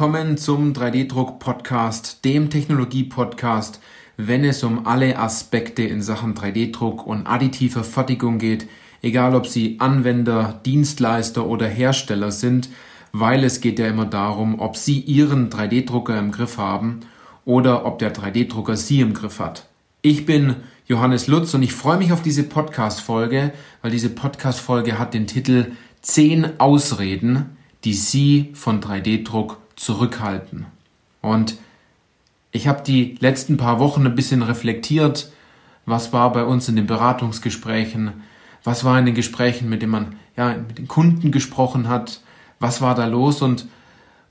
Willkommen zum 3D-Druck-Podcast, dem Technologie-Podcast, wenn es um alle Aspekte in Sachen 3D-Druck und additiver Fertigung geht, egal ob Sie Anwender, Dienstleister oder Hersteller sind, weil es geht ja immer darum, ob Sie Ihren 3D-Drucker im Griff haben oder ob der 3D-Drucker Sie im Griff hat. Ich bin Johannes Lutz und ich freue mich auf diese Podcast-Folge, weil diese Podcast-Folge hat den Titel 10 Ausreden, die Sie von 3D-Druck zurückhalten. Und ich habe die letzten paar Wochen ein bisschen reflektiert, was war bei uns in den Beratungsgesprächen, was war in den Gesprächen, mit denen man ja mit den Kunden gesprochen hat, was war da los und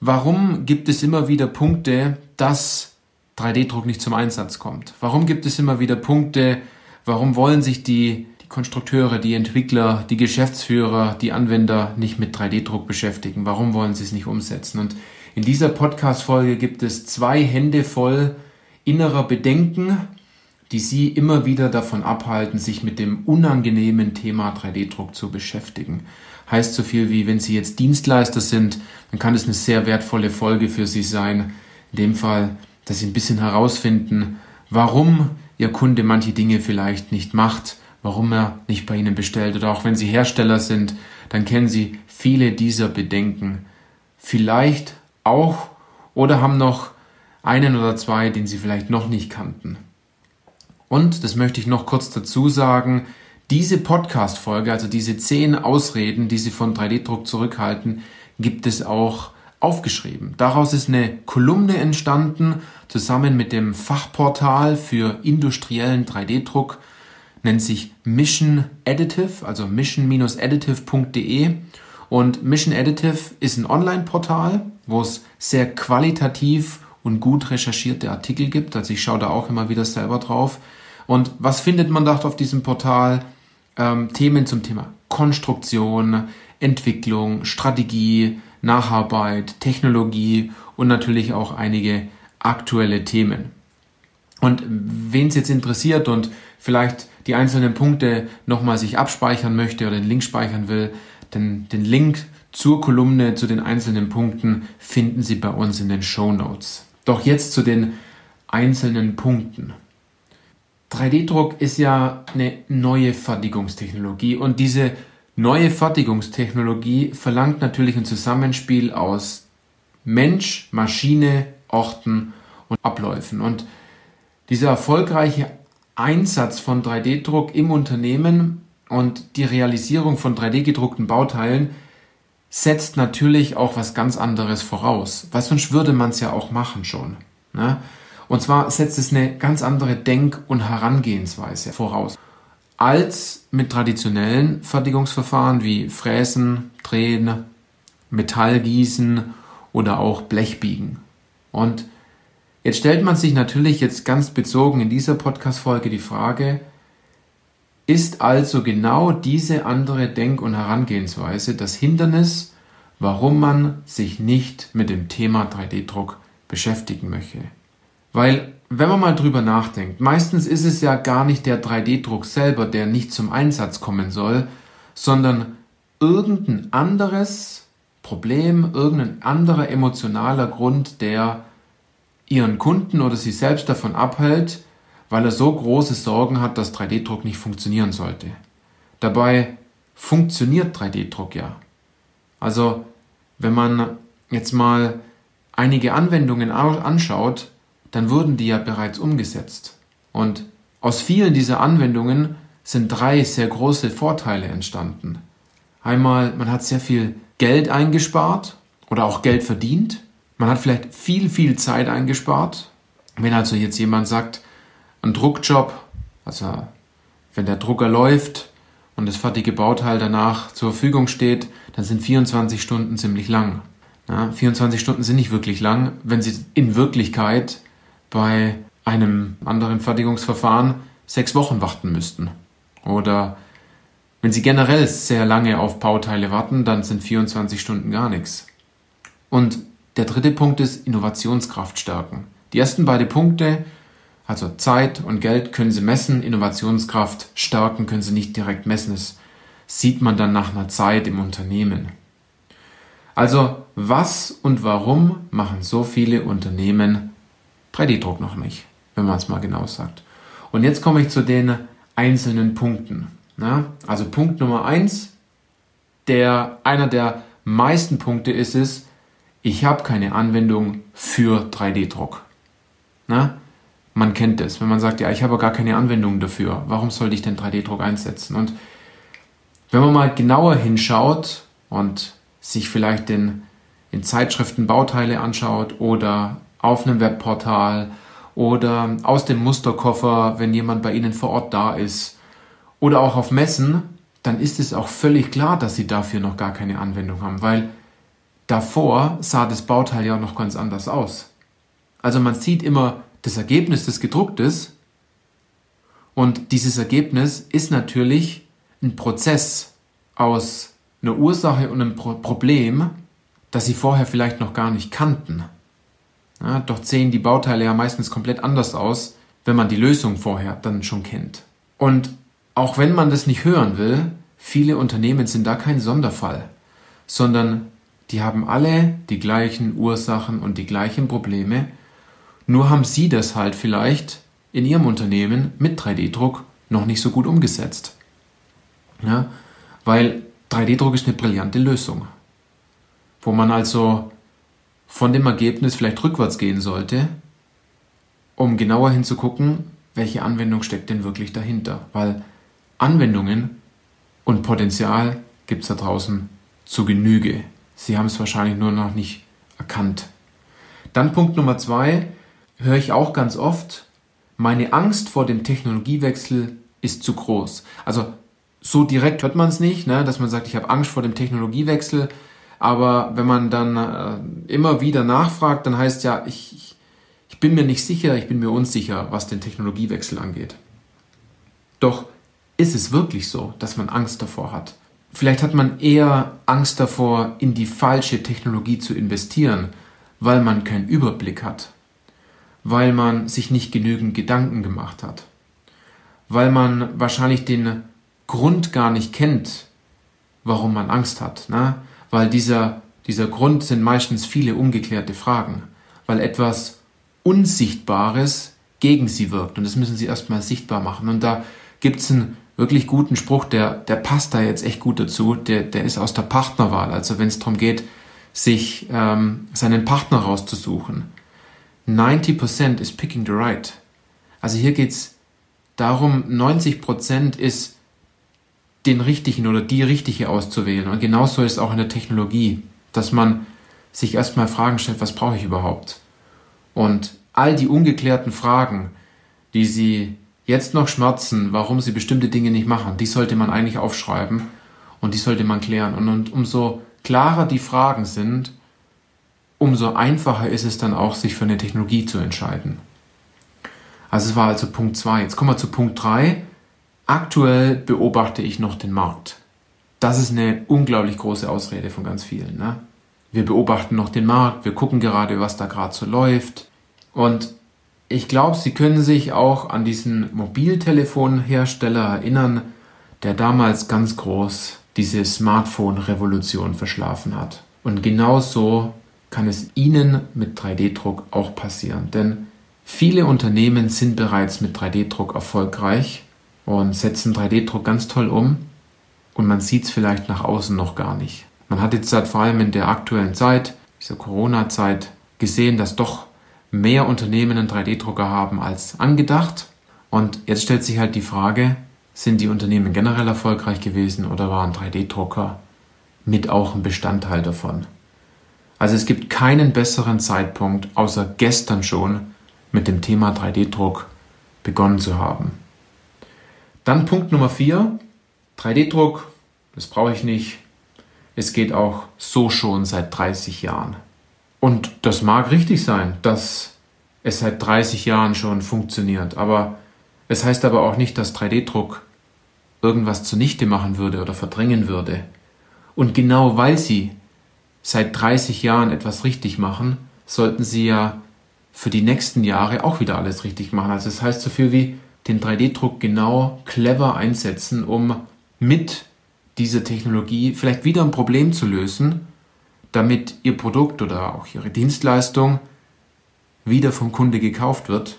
warum gibt es immer wieder Punkte, dass 3D-Druck nicht zum Einsatz kommt? Warum gibt es immer wieder Punkte, warum wollen sich die die Konstrukteure, die Entwickler, die Geschäftsführer, die Anwender nicht mit 3D-Druck beschäftigen? Warum wollen sie es nicht umsetzen? Und in dieser Podcast-Folge gibt es zwei Hände voll innerer Bedenken, die Sie immer wieder davon abhalten, sich mit dem unangenehmen Thema 3D-Druck zu beschäftigen. Heißt so viel wie, wenn Sie jetzt Dienstleister sind, dann kann es eine sehr wertvolle Folge für Sie sein. In dem Fall, dass Sie ein bisschen herausfinden, warum Ihr Kunde manche Dinge vielleicht nicht macht warum er nicht bei Ihnen bestellt. Oder auch wenn Sie Hersteller sind, dann kennen Sie viele dieser Bedenken. Vielleicht auch oder haben noch einen oder zwei, den Sie vielleicht noch nicht kannten. Und, das möchte ich noch kurz dazu sagen, diese Podcast-Folge, also diese zehn Ausreden, die Sie von 3D-Druck zurückhalten, gibt es auch aufgeschrieben. Daraus ist eine Kolumne entstanden, zusammen mit dem Fachportal für industriellen 3D-Druck nennt sich Mission Additive, also mission-additive.de. Und Mission Additive ist ein Online-Portal, wo es sehr qualitativ und gut recherchierte Artikel gibt. Also ich schaue da auch immer wieder selber drauf. Und was findet man dort auf diesem Portal? Ähm, Themen zum Thema Konstruktion, Entwicklung, Strategie, Nacharbeit, Technologie und natürlich auch einige aktuelle Themen. Und wen es jetzt interessiert und vielleicht die einzelnen Punkte nochmal sich abspeichern möchte oder den Link speichern will, den, den Link zur Kolumne, zu den einzelnen Punkten finden Sie bei uns in den Show Notes. Doch jetzt zu den einzelnen Punkten. 3D-Druck ist ja eine neue Fertigungstechnologie und diese neue Fertigungstechnologie verlangt natürlich ein Zusammenspiel aus Mensch, Maschine, Orten und Abläufen. Und dieser erfolgreiche Einsatz von 3D-Druck im Unternehmen und die Realisierung von 3D-gedruckten Bauteilen setzt natürlich auch was ganz anderes voraus, weil sonst würde man es ja auch machen schon. Ne? Und zwar setzt es eine ganz andere Denk- und Herangehensweise voraus als mit traditionellen Fertigungsverfahren wie Fräsen, Drehen, Metallgießen oder auch Blechbiegen. Und Jetzt stellt man sich natürlich jetzt ganz bezogen in dieser Podcast-Folge die Frage, ist also genau diese andere Denk- und Herangehensweise das Hindernis, warum man sich nicht mit dem Thema 3D-Druck beschäftigen möchte? Weil, wenn man mal drüber nachdenkt, meistens ist es ja gar nicht der 3D-Druck selber, der nicht zum Einsatz kommen soll, sondern irgendein anderes Problem, irgendein anderer emotionaler Grund, der ihren Kunden oder sich selbst davon abhält, weil er so große Sorgen hat, dass 3D-Druck nicht funktionieren sollte. Dabei funktioniert 3D-Druck ja. Also, wenn man jetzt mal einige Anwendungen anschaut, dann wurden die ja bereits umgesetzt. Und aus vielen dieser Anwendungen sind drei sehr große Vorteile entstanden. Einmal, man hat sehr viel Geld eingespart oder auch Geld verdient. Man hat vielleicht viel, viel Zeit eingespart. Wenn also jetzt jemand sagt, ein Druckjob, also wenn der Drucker läuft und das fertige Bauteil danach zur Verfügung steht, dann sind 24 Stunden ziemlich lang. Ja, 24 Stunden sind nicht wirklich lang, wenn sie in Wirklichkeit bei einem anderen Fertigungsverfahren sechs Wochen warten müssten. Oder wenn Sie generell sehr lange auf Bauteile warten, dann sind 24 Stunden gar nichts. Und der dritte Punkt ist Innovationskraft stärken. Die ersten beiden Punkte, also Zeit und Geld, können Sie messen. Innovationskraft stärken können Sie nicht direkt messen. Das sieht man dann nach einer Zeit im Unternehmen. Also, was und warum machen so viele Unternehmen 3D-Druck noch nicht, wenn man es mal genau sagt. Und jetzt komme ich zu den einzelnen Punkten. Na? Also Punkt Nummer eins, der einer der meisten Punkte ist es, ich habe keine Anwendung für 3D-Druck. Man kennt es, wenn man sagt, ja, ich habe gar keine Anwendung dafür. Warum sollte ich denn 3D-Druck einsetzen? Und wenn man mal genauer hinschaut und sich vielleicht in, in Zeitschriften Bauteile anschaut oder auf einem Webportal oder aus dem Musterkoffer, wenn jemand bei Ihnen vor Ort da ist oder auch auf Messen, dann ist es auch völlig klar, dass Sie dafür noch gar keine Anwendung haben, weil davor sah das Bauteil ja noch ganz anders aus. Also man sieht immer das Ergebnis des Gedrucktes und dieses Ergebnis ist natürlich ein Prozess aus einer Ursache und einem Pro Problem, das Sie vorher vielleicht noch gar nicht kannten. Ja, doch sehen die Bauteile ja meistens komplett anders aus, wenn man die Lösung vorher dann schon kennt. Und auch wenn man das nicht hören will, viele Unternehmen sind da kein Sonderfall, sondern die haben alle die gleichen Ursachen und die gleichen Probleme, nur haben sie das halt vielleicht in ihrem Unternehmen mit 3D-Druck noch nicht so gut umgesetzt. Ja, weil 3D-Druck ist eine brillante Lösung, wo man also von dem Ergebnis vielleicht rückwärts gehen sollte, um genauer hinzugucken, welche Anwendung steckt denn wirklich dahinter. Weil Anwendungen und Potenzial gibt es da draußen zu Genüge. Sie haben es wahrscheinlich nur noch nicht erkannt. Dann Punkt Nummer zwei, höre ich auch ganz oft, meine Angst vor dem Technologiewechsel ist zu groß. Also so direkt hört man es nicht, ne, dass man sagt, ich habe Angst vor dem Technologiewechsel. Aber wenn man dann äh, immer wieder nachfragt, dann heißt ja, ich, ich, ich bin mir nicht sicher, ich bin mir unsicher, was den Technologiewechsel angeht. Doch ist es wirklich so, dass man Angst davor hat? Vielleicht hat man eher Angst davor, in die falsche Technologie zu investieren, weil man keinen Überblick hat, weil man sich nicht genügend Gedanken gemacht hat, weil man wahrscheinlich den Grund gar nicht kennt, warum man Angst hat. Ne? Weil dieser, dieser Grund sind meistens viele ungeklärte Fragen, weil etwas Unsichtbares gegen sie wirkt und das müssen sie erstmal sichtbar machen. Und da gibt es einen wirklich guten Spruch, der, der passt da jetzt echt gut dazu, der, der ist aus der Partnerwahl. Also wenn es darum geht, sich ähm, seinen Partner rauszusuchen. 90% is picking the right. Also hier geht es darum, 90% ist den richtigen oder die richtige auszuwählen. Und genauso ist es auch in der Technologie, dass man sich erstmal Fragen stellt, was brauche ich überhaupt? Und all die ungeklärten Fragen, die Sie jetzt noch schmerzen, warum Sie bestimmte Dinge nicht machen, die sollte man eigentlich aufschreiben und die sollte man klären. Und, und umso klarer die Fragen sind, umso einfacher ist es dann auch, sich für eine Technologie zu entscheiden. Also es war also Punkt 2. Jetzt kommen wir zu Punkt 3. Aktuell beobachte ich noch den Markt. Das ist eine unglaublich große Ausrede von ganz vielen. Ne? Wir beobachten noch den Markt, wir gucken gerade, was da gerade so läuft. Und ich glaube, Sie können sich auch an diesen Mobiltelefonhersteller erinnern, der damals ganz groß diese Smartphone-Revolution verschlafen hat. Und genau so kann es Ihnen mit 3D-Druck auch passieren. Denn viele Unternehmen sind bereits mit 3D-Druck erfolgreich und setzen 3D-Druck ganz toll um und man sieht es vielleicht nach außen noch gar nicht. Man hat jetzt halt vor allem in der aktuellen Zeit, dieser Corona-Zeit, gesehen, dass doch mehr Unternehmen einen 3D-Drucker haben als angedacht. Und jetzt stellt sich halt die Frage, sind die Unternehmen generell erfolgreich gewesen oder waren 3D-Drucker mit auch ein Bestandteil davon? Also es gibt keinen besseren Zeitpunkt, außer gestern schon, mit dem Thema 3D-Druck begonnen zu haben. Dann Punkt Nummer 4, 3D-Druck, das brauche ich nicht. Es geht auch so schon seit 30 Jahren. Und das mag richtig sein, dass es seit 30 Jahren schon funktioniert. Aber es heißt aber auch nicht, dass 3D-Druck irgendwas zunichte machen würde oder verdrängen würde. Und genau weil sie seit 30 Jahren etwas richtig machen, sollten sie ja für die nächsten Jahre auch wieder alles richtig machen. Also das heißt so viel wie, den 3D-Druck genau clever einsetzen, um mit dieser Technologie vielleicht wieder ein Problem zu lösen, damit Ihr Produkt oder auch Ihre Dienstleistung wieder vom Kunde gekauft wird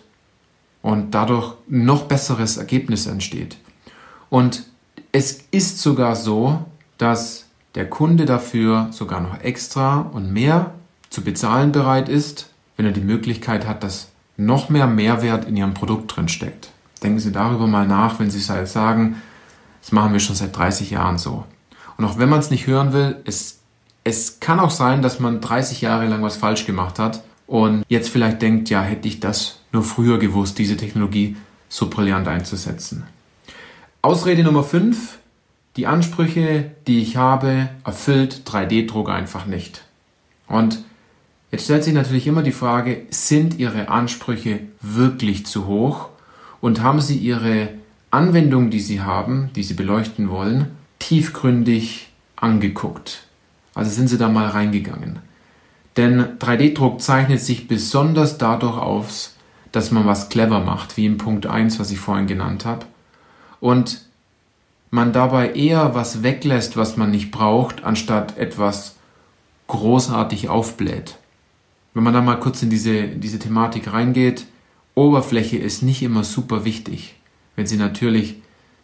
und dadurch noch besseres Ergebnis entsteht. Und es ist sogar so, dass der Kunde dafür sogar noch extra und mehr zu bezahlen bereit ist, wenn er die Möglichkeit hat, dass noch mehr Mehrwert in Ihrem Produkt drin steckt. Denken Sie darüber mal nach, wenn Sie sagen, das machen wir schon seit 30 Jahren so. Und auch wenn man es nicht hören will, es, es kann auch sein, dass man 30 Jahre lang was falsch gemacht hat und jetzt vielleicht denkt, ja, hätte ich das nur früher gewusst, diese Technologie so brillant einzusetzen. Ausrede Nummer 5. Die Ansprüche, die ich habe, erfüllt 3D-Druck einfach nicht. Und jetzt stellt sich natürlich immer die Frage, sind Ihre Ansprüche wirklich zu hoch und haben Sie Ihre Anwendung, die Sie haben, die Sie beleuchten wollen, tiefgründig angeguckt? Also sind Sie da mal reingegangen? Denn 3D-Druck zeichnet sich besonders dadurch aus, dass man was clever macht, wie im Punkt 1, was ich vorhin genannt habe. Und man dabei eher was weglässt, was man nicht braucht, anstatt etwas großartig aufbläht. Wenn man da mal kurz in diese, diese Thematik reingeht, Oberfläche ist nicht immer super wichtig. Wenn Sie natürlich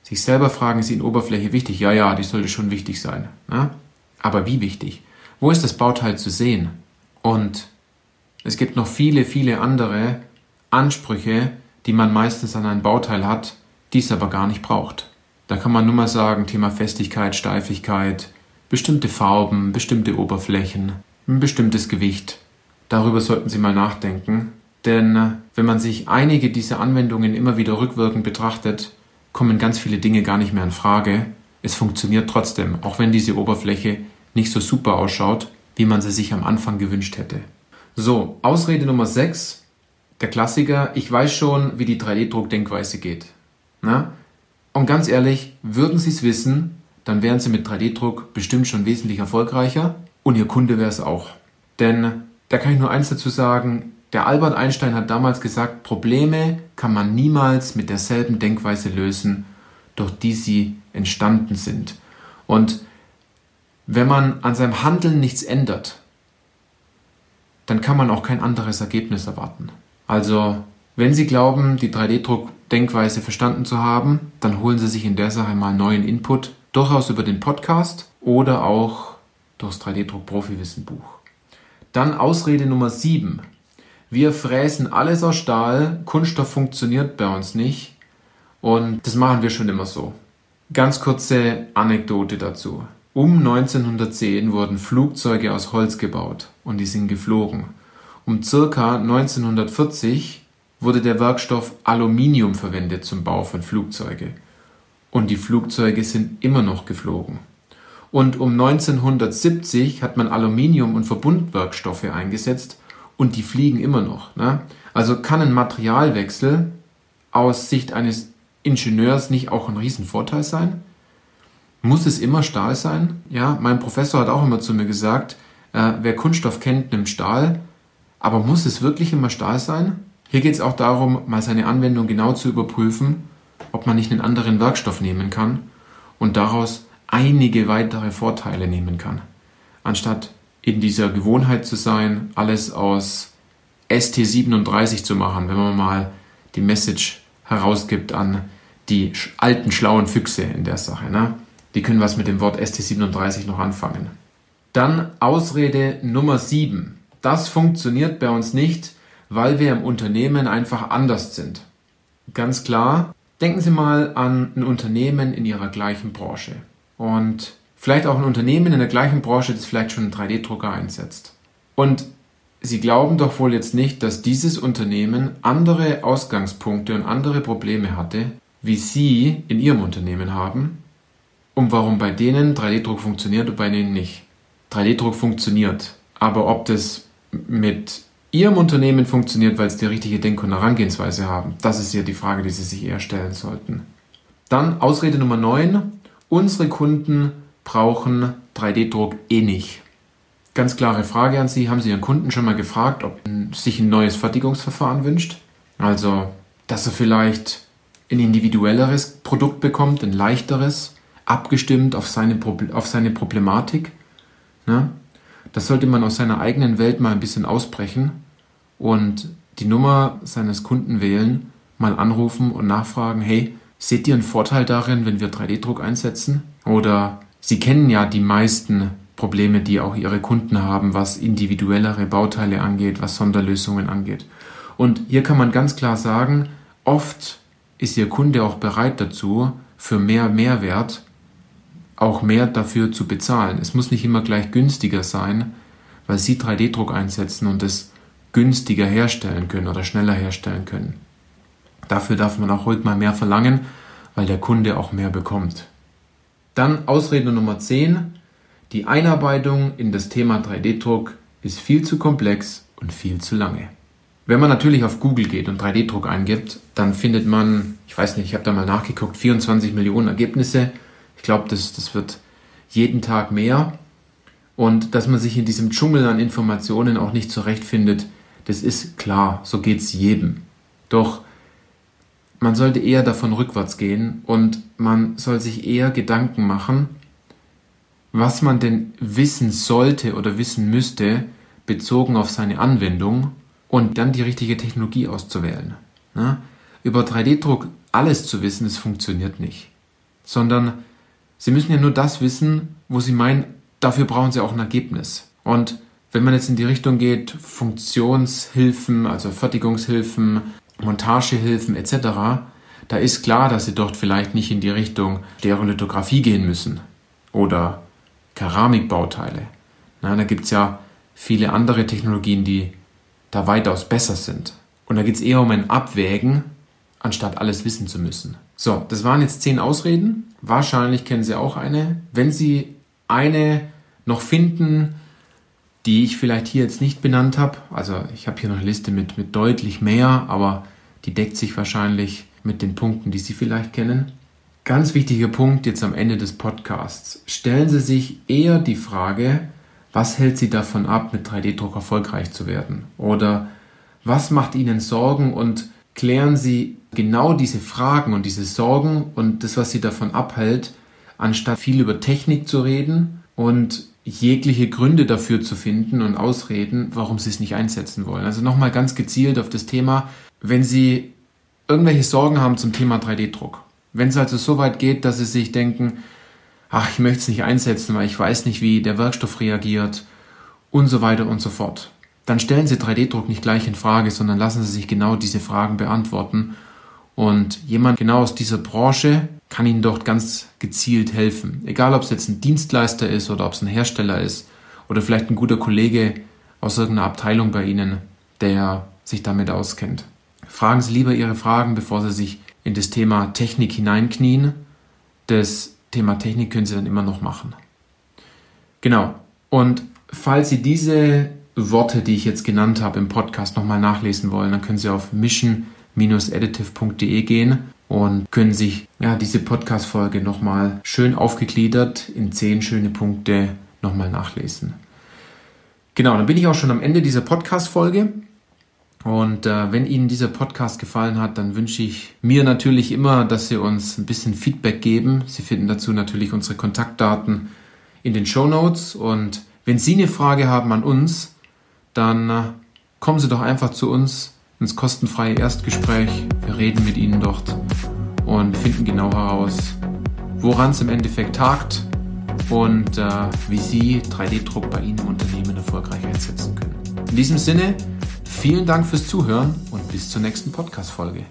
sich selber fragen, ist Ihnen Oberfläche wichtig? Ja, ja, die sollte schon wichtig sein. Ne? Aber wie wichtig? Wo ist das Bauteil zu sehen? Und es gibt noch viele, viele andere Ansprüche, die man meistens an ein Bauteil hat, die es aber gar nicht braucht. Da kann man nur mal sagen, Thema Festigkeit, Steifigkeit, bestimmte Farben, bestimmte Oberflächen, ein bestimmtes Gewicht. Darüber sollten Sie mal nachdenken, denn äh, wenn man sich einige dieser Anwendungen immer wieder rückwirkend betrachtet, kommen ganz viele Dinge gar nicht mehr in Frage. Es funktioniert trotzdem, auch wenn diese Oberfläche nicht so super ausschaut, wie man sie sich am Anfang gewünscht hätte. So, Ausrede Nummer 6, der Klassiker, ich weiß schon, wie die 3D-Druckdenkweise geht. Na? Und ganz ehrlich, würden Sie es wissen, dann wären Sie mit 3D-Druck bestimmt schon wesentlich erfolgreicher und Ihr Kunde wäre es auch. Denn da kann ich nur eins dazu sagen, der Albert Einstein hat damals gesagt, Probleme kann man niemals mit derselben Denkweise lösen, durch die sie entstanden sind. Und wenn man an seinem Handeln nichts ändert, dann kann man auch kein anderes Ergebnis erwarten. Also, wenn Sie glauben, die 3D-Druck-Denkweise verstanden zu haben, dann holen Sie sich in der Sache mal neuen Input, durchaus über den Podcast oder auch durchs 3D-Druck-Profi-Wissen-Buch. Dann Ausrede Nummer 7. Wir fräsen alles aus Stahl, Kunststoff funktioniert bei uns nicht und das machen wir schon immer so. Ganz kurze Anekdote dazu. Um 1910 wurden Flugzeuge aus Holz gebaut und die sind geflogen. Um circa 1940 wurde der Werkstoff Aluminium verwendet zum Bau von Flugzeuge. Und die Flugzeuge sind immer noch geflogen. Und um 1970 hat man Aluminium und Verbundwerkstoffe eingesetzt und die fliegen immer noch. Ne? Also kann ein Materialwechsel aus Sicht eines Ingenieurs nicht auch ein Riesenvorteil sein? Muss es immer Stahl sein? Ja, mein Professor hat auch immer zu mir gesagt, äh, wer Kunststoff kennt, nimmt Stahl. Aber muss es wirklich immer Stahl sein? Hier geht es auch darum, mal seine Anwendung genau zu überprüfen, ob man nicht einen anderen Werkstoff nehmen kann und daraus einige weitere Vorteile nehmen kann. Anstatt in dieser Gewohnheit zu sein, alles aus ST37 zu machen, wenn man mal die Message herausgibt an die alten schlauen Füchse in der Sache. Ne? Die können was mit dem Wort ST37 noch anfangen. Dann Ausrede Nummer 7. Das funktioniert bei uns nicht, weil wir im Unternehmen einfach anders sind. Ganz klar, denken Sie mal an ein Unternehmen in Ihrer gleichen Branche und vielleicht auch ein Unternehmen in der gleichen Branche, das vielleicht schon einen 3D-Drucker einsetzt. Und Sie glauben doch wohl jetzt nicht, dass dieses Unternehmen andere Ausgangspunkte und andere Probleme hatte, wie Sie in Ihrem Unternehmen haben und warum bei denen 3D-Druck funktioniert und bei denen nicht. 3D-Druck funktioniert, aber ob das mit Ihrem Unternehmen funktioniert, weil es die richtige Denk- und Herangehensweise haben, das ist ja die Frage, die Sie sich eher stellen sollten. Dann Ausrede Nummer 9. Unsere Kunden brauchen 3D-Druck eh nicht. Ganz klare Frage an Sie. Haben Sie Ihren Kunden schon mal gefragt, ob er sich ein neues Fertigungsverfahren wünscht? Also, dass er vielleicht ein individuelleres Produkt bekommt, ein leichteres, abgestimmt auf seine, auf seine Problematik. Ne? das sollte man aus seiner eigenen Welt mal ein bisschen ausbrechen und die Nummer seines Kunden wählen, mal anrufen und nachfragen, hey, seht ihr einen Vorteil darin, wenn wir 3D-Druck einsetzen? Oder Sie kennen ja die meisten Probleme, die auch Ihre Kunden haben, was individuellere Bauteile angeht, was Sonderlösungen angeht. Und hier kann man ganz klar sagen, oft ist Ihr Kunde auch bereit dazu, für mehr Mehrwert auch mehr dafür zu bezahlen. Es muss nicht immer gleich günstiger sein, weil Sie 3D-Druck einsetzen und es günstiger herstellen können oder schneller herstellen können. Dafür darf man auch ruhig mal mehr verlangen, weil der Kunde auch mehr bekommt. Dann Ausrede Nummer 10. Die Einarbeitung in das Thema 3D-Druck ist viel zu komplex und viel zu lange. Wenn man natürlich auf Google geht und 3D-Druck eingibt, dann findet man, ich weiß nicht, ich habe da mal nachgeguckt, 24 Millionen Ergebnisse. Ich glaube, das, das wird jeden Tag mehr. Und dass man sich in diesem Dschungel an Informationen auch nicht zurechtfindet, das ist klar, so geht es jedem. Doch man sollte eher davon rückwärts gehen und man soll sich eher Gedanken machen, was man denn wissen sollte oder wissen müsste, bezogen auf seine Anwendung und dann die richtige Technologie auszuwählen. Na? Über 3D-Druck alles zu wissen, das funktioniert nicht. Sondern Sie müssen ja nur das wissen, wo Sie meinen, dafür brauchen Sie auch ein Ergebnis. Und wenn man jetzt in die Richtung geht, Funktionshilfen, also Fertigungshilfen, Montagehilfen etc., da ist klar, dass Sie dort vielleicht nicht in die Richtung Stereolithografie gehen müssen oder Keramikbauteile. Na, da gibt es ja viele andere Technologien, die da weitaus besser sind. Und da geht es eher um ein Abwägen, anstatt alles wissen zu müssen. So, das waren jetzt zehn Ausreden. Wahrscheinlich kennen Sie auch eine. Wenn Sie eine noch finden, die ich vielleicht hier jetzt nicht benannt habe. Also ich habe hier noch eine Liste mit, mit deutlich mehr, aber die deckt sich wahrscheinlich mit den Punkten, die Sie vielleicht kennen. Ganz wichtiger Punkt jetzt am Ende des Podcasts. Stellen Sie sich eher die Frage, was hält Sie davon ab, mit 3D-Druck erfolgreich zu werden? Oder was macht Ihnen Sorgen und klären Sie genau diese Fragen und diese Sorgen und das, was Sie davon abhält, anstatt viel über Technik zu reden und jegliche Gründe dafür zu finden und Ausreden, warum sie es nicht einsetzen wollen. Also nochmal ganz gezielt auf das Thema, wenn Sie irgendwelche Sorgen haben zum Thema 3D-Druck. Wenn es also so weit geht, dass Sie sich denken, ach, ich möchte es nicht einsetzen, weil ich weiß nicht, wie der Werkstoff reagiert und so weiter und so fort. Dann stellen Sie 3D-Druck nicht gleich in Frage, sondern lassen Sie sich genau diese Fragen beantworten. Und jemand genau aus dieser Branche kann Ihnen dort ganz gezielt helfen. Egal, ob es jetzt ein Dienstleister ist oder ob es ein Hersteller ist oder vielleicht ein guter Kollege aus irgendeiner Abteilung bei Ihnen, der sich damit auskennt. Fragen Sie lieber Ihre Fragen, bevor Sie sich in das Thema Technik hineinknien. Das Thema Technik können Sie dann immer noch machen. Genau. Und falls Sie diese Worte, die ich jetzt genannt habe im Podcast nochmal nachlesen wollen, dann können Sie auf mission-editive.de gehen und können sich ja, diese Podcast-Folge nochmal schön aufgegliedert in zehn schöne Punkte nochmal nachlesen. Genau, dann bin ich auch schon am Ende dieser Podcast-Folge. Und äh, wenn Ihnen dieser Podcast gefallen hat, dann wünsche ich mir natürlich immer, dass Sie uns ein bisschen Feedback geben. Sie finden dazu natürlich unsere Kontaktdaten in den Show Notes. Und wenn Sie eine Frage haben an uns, dann äh, kommen Sie doch einfach zu uns ins kostenfreie Erstgespräch. Wir reden mit Ihnen dort und finden genau heraus, woran es im Endeffekt tagt und äh, wie Sie 3D-Druck bei Ihnen im Unternehmen erfolgreich einsetzen können. In diesem Sinne, vielen Dank fürs Zuhören und bis zur nächsten Podcast-Folge.